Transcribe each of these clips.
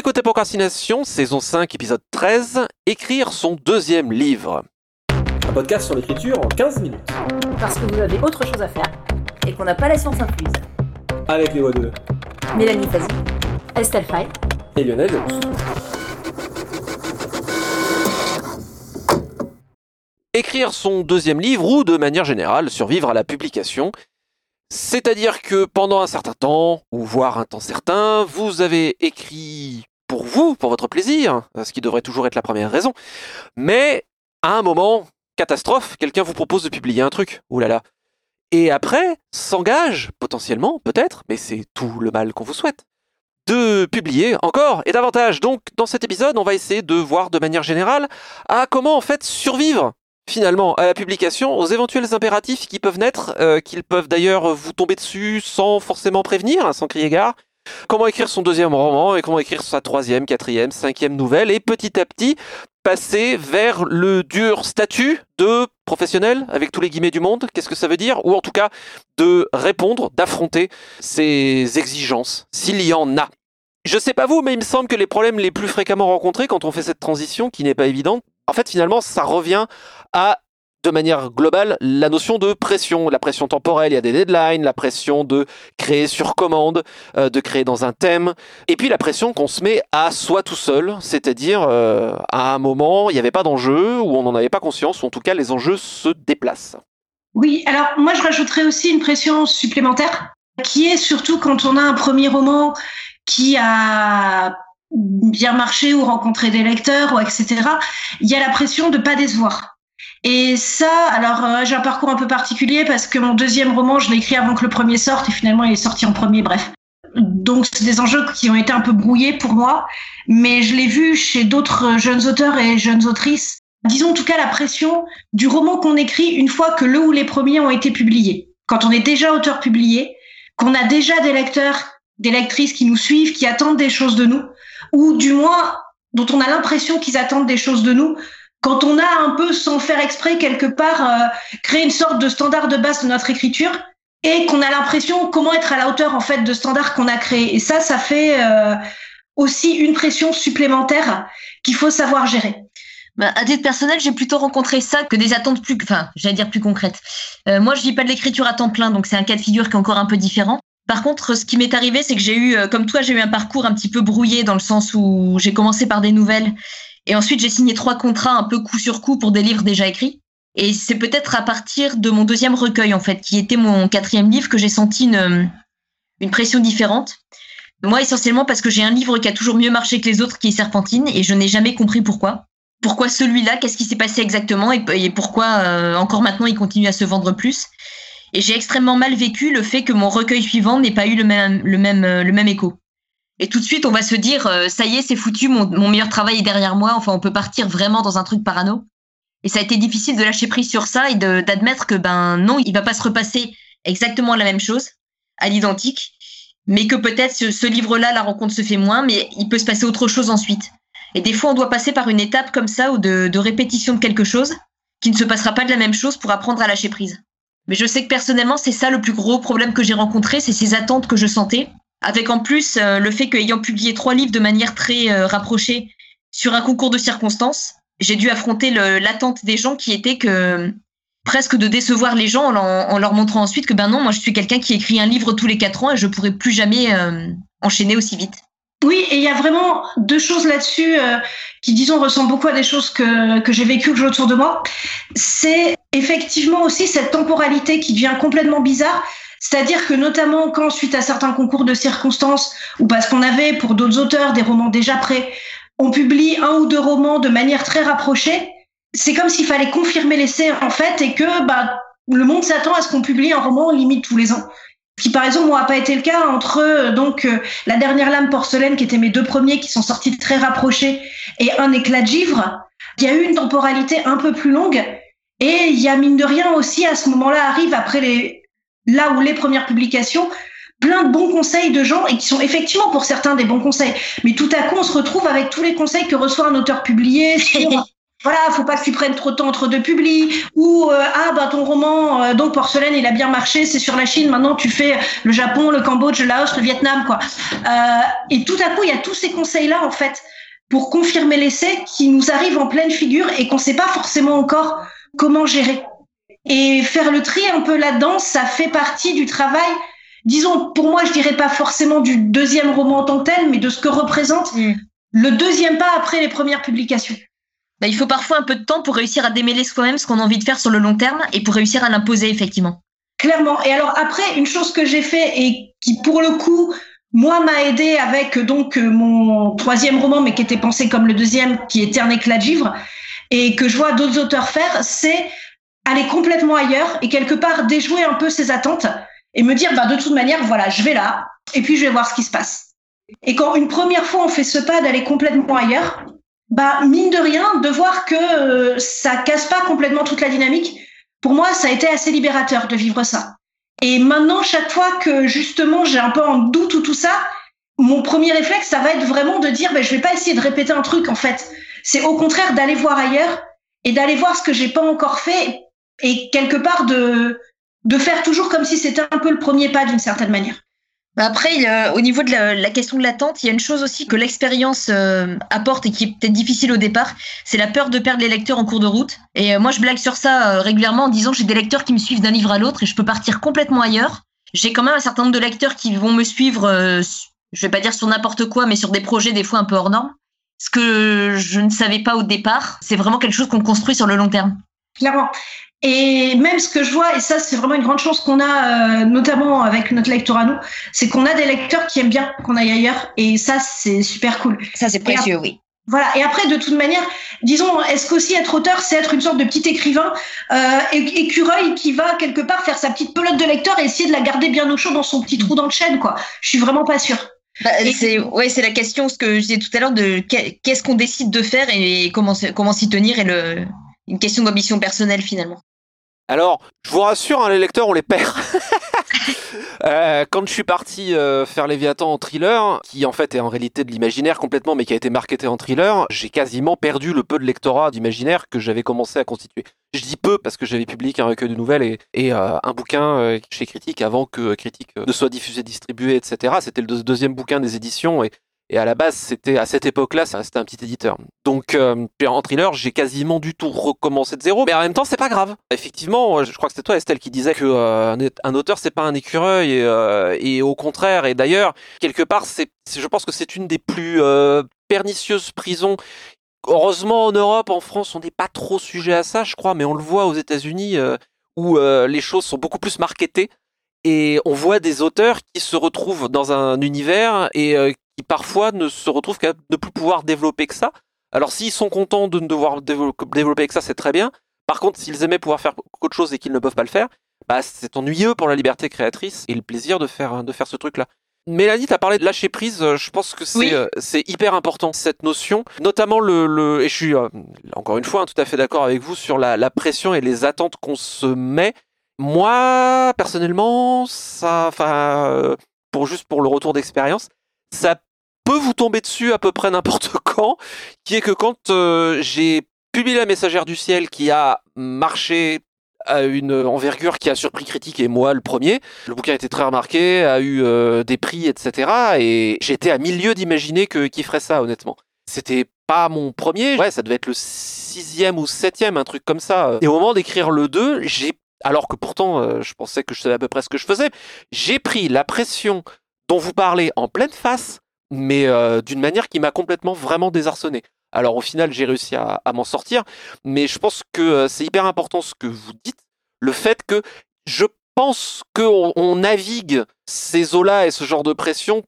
écoutez Procrastination, saison 5, épisode 13, écrire son deuxième livre. Un podcast sur l'écriture en 15 minutes. Parce que vous avez autre chose à faire et qu'on n'a pas la science incluse. Avec les voix de Mélanie Fazi, Estelle Fay. et Lionel. Écrire son deuxième livre ou, de manière générale, survivre à la publication. C'est-à-dire que pendant un certain temps, ou voire un temps certain, vous avez écrit pour vous, pour votre plaisir, ce qui devrait toujours être la première raison. Mais, à un moment, catastrophe, quelqu'un vous propose de publier un truc. Ouh là là. Et après, s'engage, potentiellement, peut-être, mais c'est tout le mal qu'on vous souhaite, de publier encore et davantage. Donc, dans cet épisode, on va essayer de voir de manière générale à comment, en fait, survivre finalement à la publication, aux éventuels impératifs qui peuvent naître, euh, qu'ils peuvent d'ailleurs vous tomber dessus sans forcément prévenir, hein, sans crier gare. Comment écrire son deuxième roman et comment écrire sa troisième, quatrième, cinquième nouvelle et petit à petit passer vers le dur statut de professionnel avec tous les guillemets du monde. Qu'est-ce que ça veut dire? Ou en tout cas de répondre, d'affronter ces exigences, s'il y en a. Je sais pas vous, mais il me semble que les problèmes les plus fréquemment rencontrés quand on fait cette transition, qui n'est pas évidente, en fait, finalement, ça revient à, de manière globale, la notion de pression. La pression temporelle, il y a des deadlines, la pression de créer sur commande, euh, de créer dans un thème, et puis la pression qu'on se met à soi tout seul, c'est-à-dire euh, à un moment, il n'y avait pas d'enjeu, ou on n'en avait pas conscience, ou en tout cas, les enjeux se déplacent. Oui, alors moi je rajouterais aussi une pression supplémentaire qui est surtout quand on a un premier roman qui a bien marché ou rencontré des lecteurs ou etc. Il y a la pression de pas décevoir. Et ça, alors euh, j'ai un parcours un peu particulier parce que mon deuxième roman, je l'ai écrit avant que le premier sorte et finalement il est sorti en premier, bref. Donc c'est des enjeux qui ont été un peu brouillés pour moi, mais je l'ai vu chez d'autres jeunes auteurs et jeunes autrices. Disons en tout cas la pression du roman qu'on écrit une fois que le ou les premiers ont été publiés. Quand on est déjà auteur publié, qu'on a déjà des lecteurs, des lectrices qui nous suivent, qui attendent des choses de nous, ou du moins dont on a l'impression qu'ils attendent des choses de nous, quand on a un peu, sans faire exprès, quelque part, euh, créé une sorte de standard de base de notre écriture, et qu'on a l'impression comment être à la hauteur en fait de standard qu'on a créé. Et ça, ça fait euh, aussi une pression supplémentaire qu'il faut savoir gérer. Bah, à titre personnel, j'ai plutôt rencontré ça que des attentes plus, enfin, j'allais dire plus concrètes. Euh, moi, je vis pas de l'écriture à temps plein, donc c'est un cas de figure qui est encore un peu différent. Par contre, ce qui m'est arrivé, c'est que j'ai eu, euh, comme toi, j'ai eu un parcours un petit peu brouillé dans le sens où j'ai commencé par des nouvelles et ensuite j'ai signé trois contrats un peu coup sur coup pour des livres déjà écrits. Et c'est peut-être à partir de mon deuxième recueil, en fait, qui était mon quatrième livre, que j'ai senti une, une pression différente. Moi, essentiellement parce que j'ai un livre qui a toujours mieux marché que les autres, qui est Serpentine, et je n'ai jamais compris pourquoi. Pourquoi celui-là? Qu'est-ce qui s'est passé exactement? Et, et pourquoi euh, encore maintenant il continue à se vendre plus? Et j'ai extrêmement mal vécu le fait que mon recueil suivant n'ait pas eu le même, le même, euh, le même écho. Et tout de suite, on va se dire, euh, ça y est, c'est foutu, mon, mon meilleur travail est derrière moi. Enfin, on peut partir vraiment dans un truc parano. Et ça a été difficile de lâcher prise sur ça et d'admettre que ben non, il va pas se repasser exactement la même chose, à l'identique, mais que peut-être ce, ce livre-là, la rencontre se fait moins, mais il peut se passer autre chose ensuite. Et des fois, on doit passer par une étape comme ça ou de, de répétition de quelque chose qui ne se passera pas de la même chose pour apprendre à lâcher prise. Mais je sais que personnellement, c'est ça le plus gros problème que j'ai rencontré, c'est ces attentes que je sentais, avec en plus euh, le fait qu'ayant publié trois livres de manière très euh, rapprochée sur un concours de circonstances, j'ai dû affronter l'attente des gens qui était que presque de décevoir les gens en, leur- en leur montrant ensuite que ben non, moi je suis quelqu'un qui écrit un livre tous les quatre ans et je pourrais plus jamais euh, enchaîner aussi vite. Oui, et il y a vraiment deux choses là-dessus euh, qui, disons, ressemblent beaucoup à des choses que, que j'ai vécues que j'ai autour de moi. C'est effectivement aussi cette temporalité qui devient complètement bizarre. C'est-à-dire que notamment quand, suite à certains concours de circonstances, ou parce qu'on avait pour d'autres auteurs des romans déjà prêts, on publie un ou deux romans de manière très rapprochée, c'est comme s'il fallait confirmer l'essai en fait et que bah, le monde s'attend à ce qu'on publie un roman limite tous les ans. Qui par exemple n'a pas été le cas entre euh, donc euh, la dernière lame porcelaine qui étaient mes deux premiers qui sont sortis très rapprochés et un éclat de givre. Il y a eu une temporalité un peu plus longue et il y a mine de rien aussi à ce moment-là arrive après les là où les premières publications plein de bons conseils de gens et qui sont effectivement pour certains des bons conseils mais tout à coup on se retrouve avec tous les conseils que reçoit un auteur publié sur voilà, faut pas que tu prennes trop de temps entre deux publis, ou euh, ah bah ton roman euh, donc porcelaine il a bien marché, c'est sur la Chine, maintenant tu fais le Japon, le Cambodge, le Laos, le Vietnam quoi. Euh, et tout à coup il y a tous ces conseils là en fait pour confirmer l'essai qui nous arrivent en pleine figure et qu'on sait pas forcément encore comment gérer. Et faire le tri un peu là-dedans, ça fait partie du travail. Disons, pour moi, je dirais pas forcément du deuxième roman en tant que tel, mais de ce que représente Mm. le deuxième pas après les premières publications. Bah, il faut parfois un peu de temps pour réussir à démêler soi-même ce qu'on a envie de faire sur le long terme et pour réussir à l'imposer effectivement. Clairement. Et alors après, une chose que j'ai fait et qui pour le coup, moi m'a aidé avec donc euh, mon troisième roman, mais qui était pensé comme le deuxième, qui était un éclat de givre, et que je vois d'autres auteurs faire, c'est aller complètement ailleurs et quelque part déjouer un peu ses attentes et me dire, bah, de toute manière, voilà, je vais là et puis je vais voir ce qui se passe. Et quand une première fois on fait ce pas d'aller complètement ailleurs, bah mine de rien, de voir que euh, ça casse pas complètement toute la dynamique, pour moi, ça a été assez libérateur de vivre ça. Et maintenant, chaque fois que justement j'ai un peu en doute ou tout ça, mon premier réflexe, ça va être vraiment de dire, ben, je vais pas essayer de répéter un truc en fait. C'est au contraire d'aller voir ailleurs et d'aller voir ce que j'ai pas encore fait et quelque part de de faire toujours comme si c'était un peu le premier pas d'une certaine manière. Bah, Après, au niveau de la, question de l'attente, il y a une chose aussi que l'expérience euh, apporte et qui est peut-être difficile au départ, c'est la peur de perdre les lecteurs en cours de route. Et euh, moi, je blague sur ça euh, régulièrement en disant j'ai des lecteurs qui me suivent d'un livre à l'autre et je peux partir complètement ailleurs. J'ai quand même un certain nombre de lecteurs qui vont me suivre, su- je vais pas dire sur n'importe quoi, mais sur des projets des fois un peu hors normes. Ce que je ne savais pas au départ, c'est vraiment quelque chose qu'on construit sur le long terme. Clairement. Et même ce que je vois, et ça c'est vraiment une grande chance qu'on a, euh, notamment avec notre lecteur à nous, c'est qu'on a des lecteurs qui aiment bien qu'on aille ailleurs, et ça c'est super cool. Ça, c'est précieux, oui. Voilà. Et après, de toute manière, disons, est-ce qu'aussi être auteur, c'est être une sorte de petit écrivain euh, écureuil qui va quelque part faire sa petite pelote de lecteur et essayer de la garder bien au chaud dans son petit trou dans le chêne, quoi. Je suis vraiment pas sûre. Bah, c'est ouais, c'est la question ce que je disais tout à l'heure de qu'est- qu'est-ce qu'on décide de faire et comment comment s'y tenir et le une question d'ambition personnelle finalement. Alors, je vous rassure, hein, les lecteurs, on les perd. Euh, quand je suis parti euh, faire Léviathan en thriller, qui en fait est en réalité de l'imaginaire complètement, mais qui a été marketé en thriller, j'ai quasiment perdu le peu de lectorat d'imaginaire que j'avais commencé à constituer. Je dis peu parce que j'avais publié qu'un recueil de nouvelles et, et, euh, un bouquin euh, chez Critique avant que Critique ne soit diffusé, distribué, etc. C'était le deux- deuxième bouquin des éditions et et à la base, c'était à cette époque-là, restait un petit éditeur. Donc, euh, en thriller, j'ai quasiment du tout recommencé de zéro. Mais en même temps, c'est pas grave. Effectivement, je crois que c'était toi, Estelle, qui disait que euh, un- auteur, c'est pas un écureuil, et, euh, et au contraire. Et d'ailleurs, quelque part, je pense que c'est une des plus euh, pernicieuses prisons. Heureusement, en Europe, en France, on n'est pas trop sujet à ça, je crois, mais on le voit aux États-Unis, euh, où euh, les choses sont beaucoup plus marketées. Et on voit des auteurs qui se retrouvent dans un univers et euh, qui parfois ne se retrouvent qu'à ne plus pouvoir développer que ça. Alors s'ils sont contents de ne devoir développer que ça, c'est très bien. Par contre, s'ils aimaient pouvoir faire qu'autre chose et qu'ils ne peuvent pas le faire, bah, c'est ennuyeux pour la liberté créatrice et le plaisir de faire, de faire ce truc-là. Mélanie, tu as parlé de lâcher prise, euh, je pense que c'est Oui. euh, hyper important cette notion, notamment le, le et je suis euh, encore une fois hein, tout à fait d'accord avec vous sur la, la pression et les attentes qu'on se met. Moi, personnellement, ça, enfin, euh, pour juste pour le retour d'expérience, ça peut vous tomber dessus à peu près n'importe quand, qui est que quand euh, j'ai publié La Messagère du Ciel qui a marché à une envergure qui a surpris critique et moi le premier, le bouquin a été très remarqué, a eu euh, des prix, etc. Et j'étais à milieu d'imaginer que qui ferait ça, honnêtement. C'était pas mon premier, ouais, ça devait être le sixième ou septième, un truc comme ça. Et au moment d'écrire le 2, j'ai, alors que pourtant euh, je pensais que je savais à peu près ce que je faisais, j'ai pris la pression dont vous parlez en pleine face, mais euh, d'une manière qui m'a complètement vraiment désarçonné. Alors au final, j'ai réussi à, m'en sortir, mais je pense que euh, c'est hyper important ce que vous dites, le fait que je pense qu'on on navigue ces eaux-là et ce genre de pression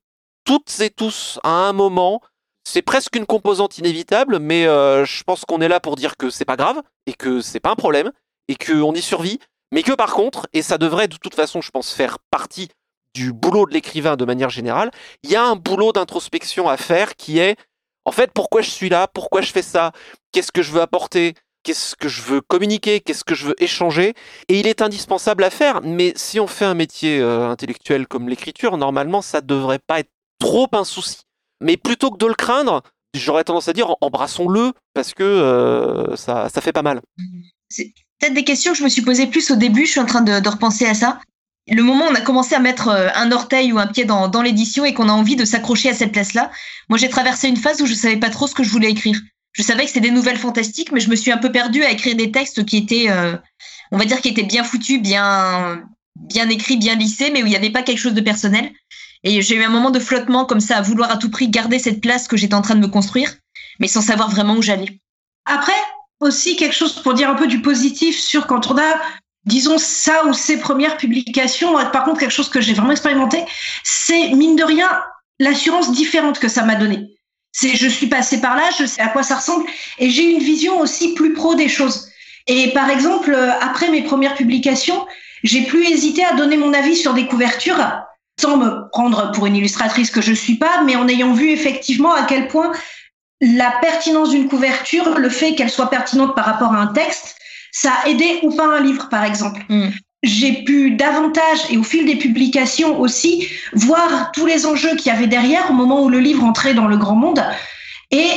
toutes et tous à un moment. C'est presque une composante inévitable, mais euh, je pense qu'on est là pour dire que c'est pas grave et que c'est pas un problème et qu'on y survit, mais que par contre, et ça devrait de toute façon, je pense, faire partie du boulot de l'écrivain de manière générale, il y a un boulot d'introspection à faire qui est, en fait, pourquoi je suis là, pourquoi je fais ça, qu'est-ce que je veux apporter, qu'est-ce que je veux communiquer, qu'est-ce que je veux échanger, et il est indispensable à faire, mais si on fait un métier euh, intellectuel comme l'écriture, normalement, ça devrait pas être trop un souci. Mais plutôt que de le craindre, j'aurais tendance à dire embrassons-le parce que euh, ça, fait pas mal. C'est peut-être des questions que je me suis posées plus au début. Je suis en train de repenser à ça. Le moment où on a commencé à mettre euh, un orteil ou un pied dans, dans l'édition et qu'on a envie de s'accrocher à cette place-là, moi j'ai traversé une phase où je savais pas trop ce que je voulais écrire. Je savais que c'était des nouvelles fantastiques, mais je me suis un peu perdue à écrire des textes qui étaient, euh, on va dire, qui étaient bien foutus, bien, bien écrits, bien lissés, mais où il n'y avait pas quelque chose de personnel. Et j'ai eu un moment de flottement comme ça, à vouloir à tout prix garder cette place que j'étais en train de me construire, mais sans savoir vraiment où j'allais. Après, aussi quelque chose pour dire un peu du positif sur quand on a, disons, ça ou ces premières publications. Par contre, quelque chose que j'ai vraiment expérimenté, c'est mine de rien l'assurance différente que ça m'a donné. C'est, je suis passée par là, je sais à quoi ça ressemble, et j'ai une vision aussi plus pro des choses. Et par exemple, après mes premières publications, j'ai plus hésité à donner mon avis sur des couvertures sans me prendre pour une illustratrice que je suis pas, mais en ayant vu effectivement à quel point la pertinence d'une couverture, le fait qu'elle soit pertinente par rapport à un texte, ça a aidé ou pas un livre, par exemple. Mm. J'ai pu davantage, et au fil des publications aussi, voir tous les enjeux qu'il y avait derrière au moment où le livre entrait dans le grand monde, et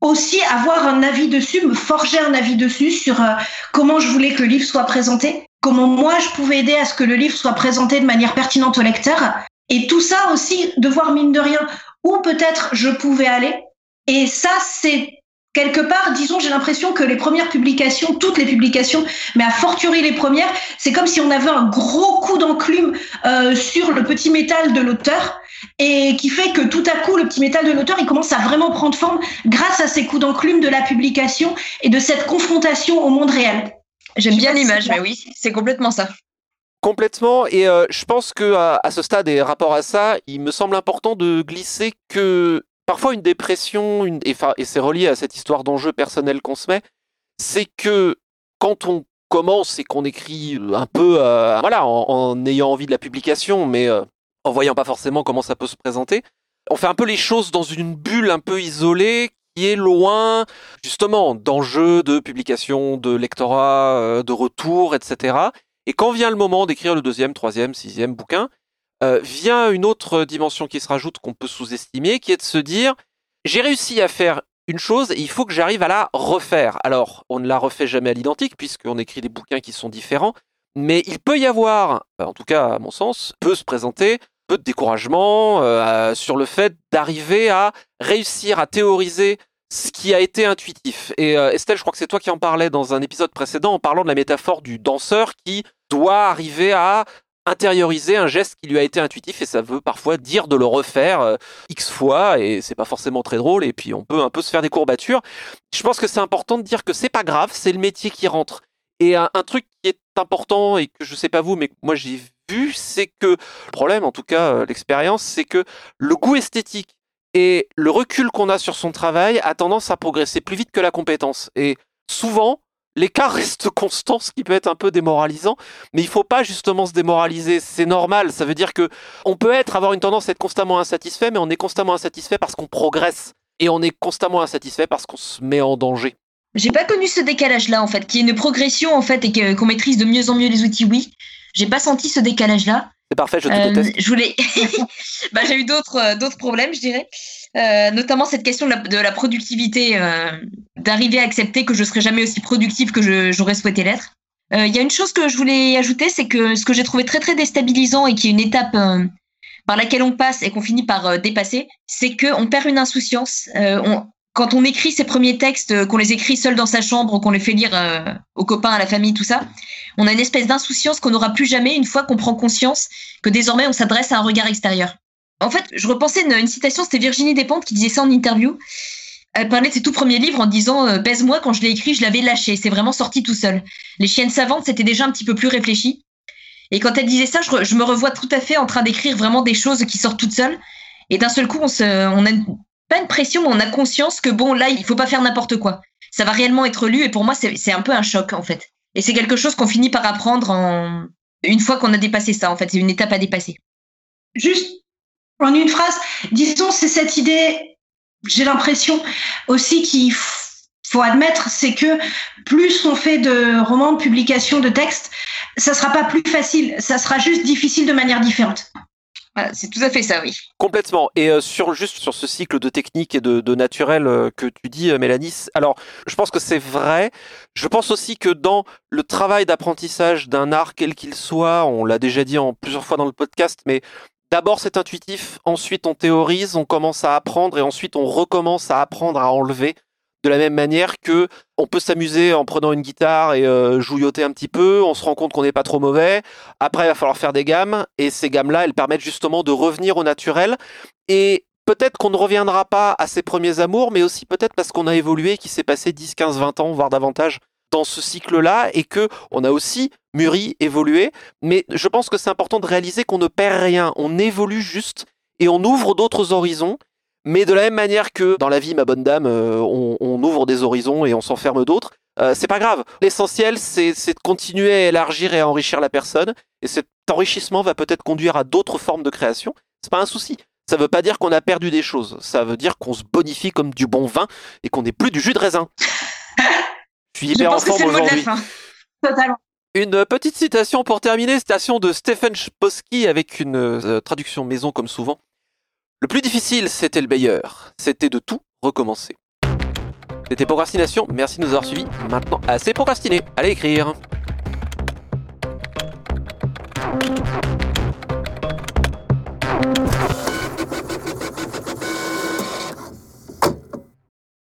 aussi avoir un avis dessus, me forger un avis dessus sur euh, comment je voulais que le livre soit présenté, comment moi je pouvais aider à ce que le livre soit présenté de manière pertinente au lecteur, et tout ça aussi de voir mine de rien où peut-être je pouvais aller. Et ça, c'est quelque part, disons, j'ai l'impression que les premières publications, toutes les publications, mais à fortiori les premières, c'est comme si on avait un gros coup d'enclume euh, sur le petit métal de l'auteur et qui fait que tout à coup, le petit métal de l'auteur, il commence à vraiment prendre forme grâce à ces coups d'enclume de la publication et de cette confrontation au monde réel. J'aime bien l'image, mais oui, c'est complètement ça. Complètement, et euh, je pense que à, à, ce stade et rapport à ça, il me semble important de glisser que parfois une dépression, et, c'est relié à cette histoire d'enjeu personnel qu'on se met, c'est que quand on commence et qu'on écrit un peu, euh, voilà, en, en, ayant envie de la publication, mais euh, en voyant pas forcément comment ça peut se présenter, on fait un peu les choses dans une bulle un peu isolée qui est loin justement d'enjeux de publication, de lectorat, euh, de retour, etc. Et quand vient le moment d'écrire le deuxième, troisième, sixième bouquin, euh, vient une autre dimension qui se rajoute qu'on peut sous-estimer, qui est de se dire j'ai réussi à faire une chose et il faut que j'arrive à la refaire. Alors, on ne la refait jamais à l'identique puisqu'on écrit des bouquins qui sont différents, mais il peut y avoir, en tout cas à mon sens, peut se présenter peu de découragement euh, sur le fait d'arriver à réussir à théoriser ce qui a été intuitif. Et euh, Estelle, je crois que c'est toi qui en parlais dans un épisode précédent en parlant de la métaphore du danseur qui doit arriver à intérioriser un geste qui lui a été intuitif et ça veut parfois dire de le refaire euh, x fois et c'est pas forcément très drôle et puis on peut un peu se faire des courbatures. Je pense que c'est important de dire que c'est pas grave, c'est le métier qui rentre. Et un, un, truc qui est important et que je sais pas vous mais moi j'ai vu, c'est que le problème en tout cas euh, l'expérience, c'est que le goût esthétique et le recul qu'on a sur son travail a tendance à progresser plus vite que la compétence. Et souvent, l'écart reste constant, ce qui peut être un peu démoralisant, mais il faut pas justement se démoraliser, c'est normal, ça veut dire que on peut être avoir une tendance à être constamment insatisfait, mais on est constamment insatisfait parce qu'on progresse et on est constamment insatisfait parce qu'on se met en danger. J'ai pas connu ce décalage-là en fait, qui est une progression en fait et qu'on maîtrise de mieux en mieux les outils, oui. J'ai pas senti ce décalage-là. C'est parfait, je te euh, déteste. Je voulais. bah, j'ai eu d'autres euh, d'autres problèmes, je dirais. Euh, notamment cette question de la, de la productivité, euh, d'arriver à accepter que je serai jamais aussi productive que j'aurais souhaité l'être. Il y a une chose que je voulais ajouter, c'est que ce que j'ai trouvé très très déstabilisant et qui est une étape par laquelle on passe et qu'on finit par dépasser, c'est qu'on perd une insouciance. On, quand on écrit ses premiers textes, qu'on les écrit seul dans sa chambre, qu'on les fait lire euh, aux copains, à la famille, tout ça, on a une espèce d'insouciance qu'on n'aura plus jamais une fois qu'on prend conscience que désormais on s'adresse à un regard extérieur. En fait, je repensais une, une citation, c'était Virginie Despentes qui disait ça en interview. Elle parlait de ses tout premiers livres en disant euh, Baise-moi, quand je l'ai écrit, je l'avais lâché, c'est vraiment sorti tout seul. Les chiennes savantes, c'était déjà un petit peu plus réfléchi. Et quand elle disait ça, je, je me revois tout à fait en train d'écrire vraiment des choses qui sortent toutes seules. Et d'un seul coup, on, se, on a pas une pression, mais on a conscience que bon, là, il faut pas faire n'importe quoi. Ça va réellement être lu, et pour moi, c'est un peu un choc, en fait. Et c'est quelque chose qu'on finit par apprendre en... une fois qu'on a dépassé ça, en fait. C'est une étape à dépasser. Juste en une phrase, disons, c'est cette idée, j'ai l'impression aussi qu'il faut admettre, c'est que plus on fait de romans, de publications, de textes, ça sera pas plus facile, ça sera juste difficile de manière différente. Voilà, c'est tout à fait ça, oui. Complètement. Et euh, sur juste sur ce cycle de technique et de, de naturel euh, que tu dis, euh, Mélanie, alors je pense que c'est vrai. Je pense aussi que dans le travail d'apprentissage d'un art quel qu'il soit, on l'a déjà dit en plusieurs fois dans le podcast, mais d'abord c'est intuitif, ensuite on théorise, on commence à apprendre et ensuite on recommence à apprendre à enlever. De la même manière que on peut s'amuser en prenant une guitare et euh, jouilloter un petit peu, on se rend compte qu'on n'est pas trop mauvais. Après, il va falloir faire des gammes et ces gammes-là, elles permettent justement de revenir au naturel. Et peut-être qu'on ne reviendra pas à ses premiers amours, mais aussi peut-être parce qu'on a évolué, qu'il s'est passé 10, 15, 20 ans, voire davantage dans ce cycle-là et que on a aussi mûri, évolué. Mais je pense que c'est important de réaliser qu'on ne perd rien, on évolue juste et on ouvre d'autres horizons mais de la même manière que dans la vie, ma bonne dame, euh, on, ouvre des horizons et on s'enferme d'autres, euh, c'est pas grave. L'essentiel, c'est de continuer à élargir et à enrichir la personne. Et cet enrichissement va peut-être conduire à d'autres formes de création. C'est pas un souci. Ça veut pas dire qu'on a perdu des choses. Ça veut dire qu'on se bonifie comme du bon vin et qu'on n'est plus du jus de raisin. Une petite citation pour terminer, citation de Stephen Chbosky avec une euh, traduction maison comme souvent. Le plus difficile, c'était le meilleur. C'était de tout recommencer. C'était Procrastination, merci de nous avoir suivis. Maintenant, assez procrastiné, allez écrire.